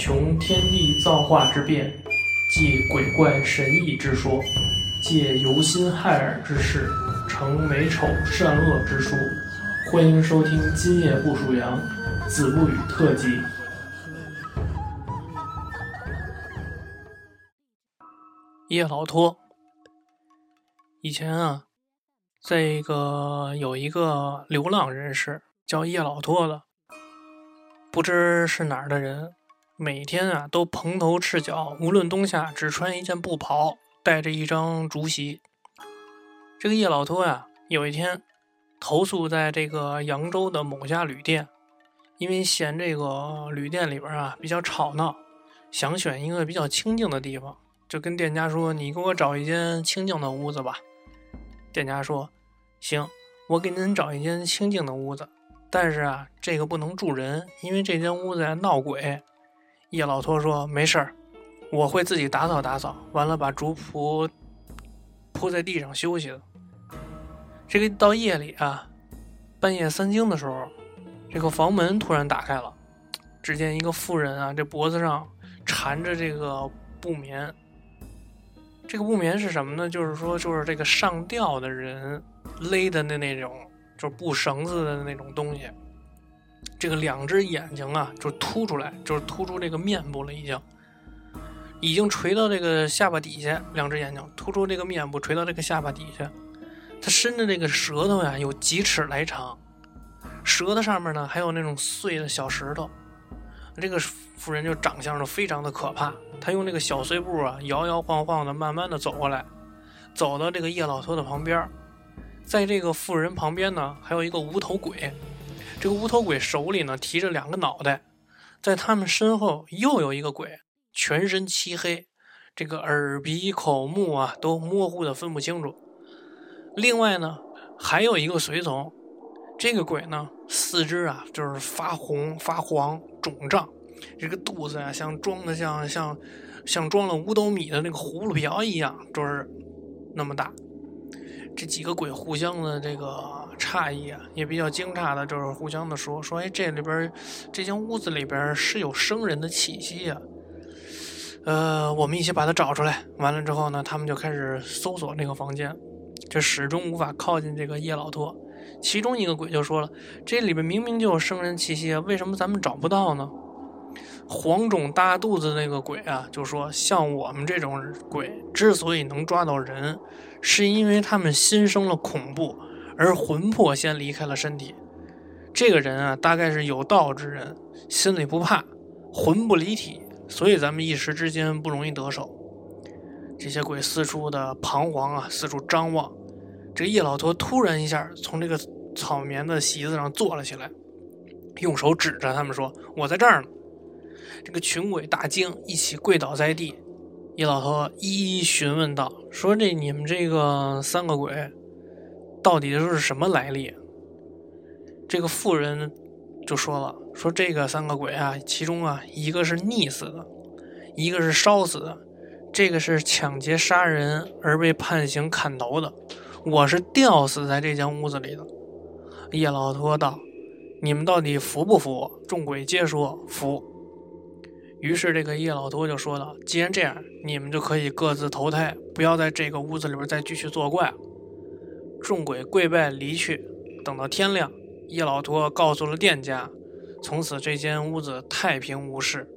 穷天地造化之变，借鬼怪神异之说，借由心害耳之事，成美丑善恶之书。欢迎收听《今夜不属羊》子不语特辑。叶老托，以前啊，这个有一个流浪人士叫叶老托的，不知是哪儿的人，每天啊都蓬头赤脚，无论冬夏，只穿一件布袍，带着一张竹席。这个叶老托呀，有一天投宿在这个扬州的某家旅店，因为嫌这个旅店里边啊比较吵闹，想选一个比较清静的地方。就跟店家说：“你给我找一间清静的屋子吧。”店家说：“行，我给您找一间清静的屋子，但是啊，这个不能住人，因为这间屋子闹鬼。”叶老托说：“没事儿，我会自己打扫打扫，完了把竹铺铺在地上休息的。”这个到夜里啊，半夜三更的时候，这个房门突然打开了，只见一个妇人啊，这脖子上缠着这个布棉。这个布棉是什么呢？就是说，就是这个上吊的人勒的那那种，就是布绳子的那种东西。这个两只眼睛啊，就凸出来，就是突出这个面部了，已经，已经垂到这个下巴底下。两只眼睛突出这个面部，垂到这个下巴底下。他伸着这个舌头呀，有几尺来长，舌头上面呢还有那种碎的小石头。这个妇人就长相就非常的可怕，她用那个小碎步啊，摇摇晃晃的，慢慢的走过来，走到这个叶老头的旁边，在这个妇人旁边呢，还有一个无头鬼，这个无头鬼手里呢提着两个脑袋，在他们身后又有一个鬼，全身漆黑，这个耳鼻口目啊都模糊的分不清楚。另外呢，还有一个随从。这个鬼呢，四肢啊就是发红发黄肿胀，这个肚子啊像装的像像像装了五斗米的那个葫芦瓢一样，就是那么大。这几个鬼互相的这个诧异啊，也比较惊诧的，就是互相的说说，哎，这里边这间屋子里边是有生人的气息呀。呃，我们一起把它找出来。完了之后呢，他们就开始搜索那个房间，就始终无法靠近这个叶老托。其中一个鬼就说了：“这里边明明就有生人气息啊，为什么咱们找不到呢？”黄肿大肚子那个鬼啊，就说：“像我们这种鬼之所以能抓到人，是因为他们心生了恐怖，而魂魄先离开了身体。这个人啊，大概是有道之人，心里不怕，魂不离体，所以咱们一时之间不容易得手。”这些鬼四处的彷徨啊，四处张望。这叶老头突然一下从这个草棉的席子上坐了起来，用手指着他们说：“我在这儿呢。”这个群鬼大惊，一起跪倒在地。叶老头一一询问道：“说这你们这个三个鬼，到底都是什么来历？”这个妇人就说了：“说这个三个鬼啊，其中啊一个是溺死的，一个是烧死的，这个是抢劫杀人而被判刑砍头的。”我是吊死在这间屋子里的，叶老托道：“你们到底服不服？”众鬼皆说服。于是这个叶老托就说道：“既然这样，你们就可以各自投胎，不要在这个屋子里边再继续作怪。”众鬼跪拜离去。等到天亮，叶老托告诉了店家，从此这间屋子太平无事。